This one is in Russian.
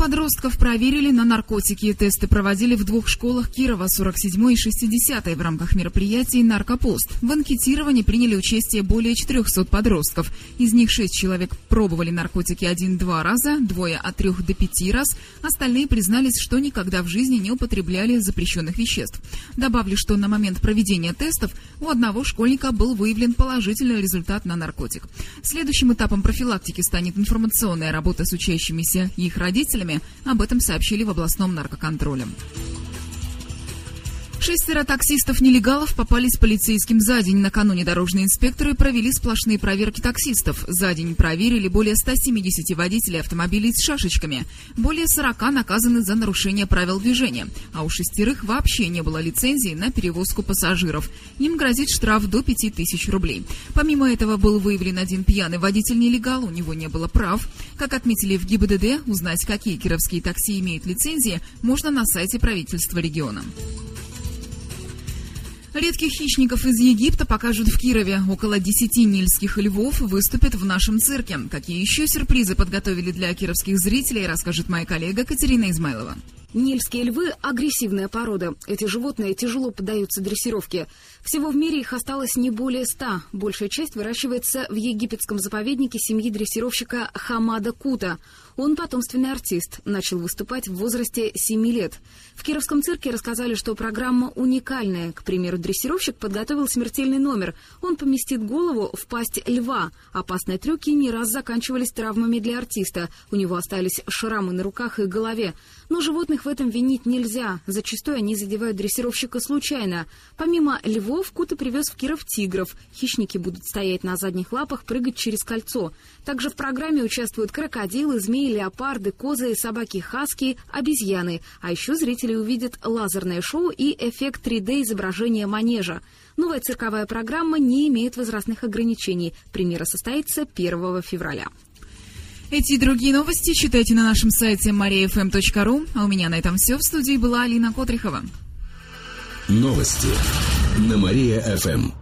Подростков проверили на наркотики. Тесты проводили в двух школах Кирова, 47 и 60 в рамках мероприятий «Наркопост». В анкетировании приняли участие более 400 подростков. Из них 6 человек пробовали наркотики один-два раза, двое от трех до пяти раз. Остальные признались, что никогда в жизни не употребляли запрещенных веществ. Добавлю, что на момент проведения тестов у одного школьника был выявлен положительный результат на наркотик. Следующим этапом профилактики станет информационная работа с учащимися и их родителями, об этом сообщили в областном наркоконтроле. Шестеро таксистов-нелегалов попались полицейским за день. Накануне дорожные инспекторы провели сплошные проверки таксистов. За день проверили более 170 водителей автомобилей с шашечками. Более 40 наказаны за нарушение правил движения. А у шестерых вообще не было лицензии на перевозку пассажиров. Им грозит штраф до 5000 рублей. Помимо этого был выявлен один пьяный водитель-нелегал. У него не было прав. Как отметили в ГИБДД, узнать, какие кировские такси имеют лицензии, можно на сайте правительства региона. Редких хищников из Египта покажут в Кирове. Около 10 нильских львов выступят в нашем цирке. Какие еще сюрпризы подготовили для кировских зрителей, расскажет моя коллега Катерина Измайлова. Нильские львы – агрессивная порода. Эти животные тяжело поддаются дрессировке. Всего в мире их осталось не более ста. Большая часть выращивается в египетском заповеднике семьи дрессировщика Хамада Кута. Он потомственный артист, начал выступать в возрасте 7 лет. В Кировском цирке рассказали, что программа уникальная. К примеру, дрессировщик подготовил смертельный номер. Он поместит голову в пасть льва. Опасные трюки не раз заканчивались травмами для артиста. У него остались шрамы на руках и голове. Но животных в этом винить нельзя. Зачастую они задевают дрессировщика случайно. Помимо львов, Кута привез в Киров тигров. Хищники будут стоять на задних лапах, прыгать через кольцо. Также в программе участвуют крокодилы, змеи, леопарды, козы, собаки хаски, обезьяны. А еще зрители увидят лазерное шоу и эффект 3D-изображения манежа. Новая цирковая программа не имеет возрастных ограничений. Премьера состоится 1 февраля. Эти и другие новости читайте на нашем сайте mariafm.ru. А у меня на этом все. В студии была Алина Котрихова. Новости на Мария-ФМ.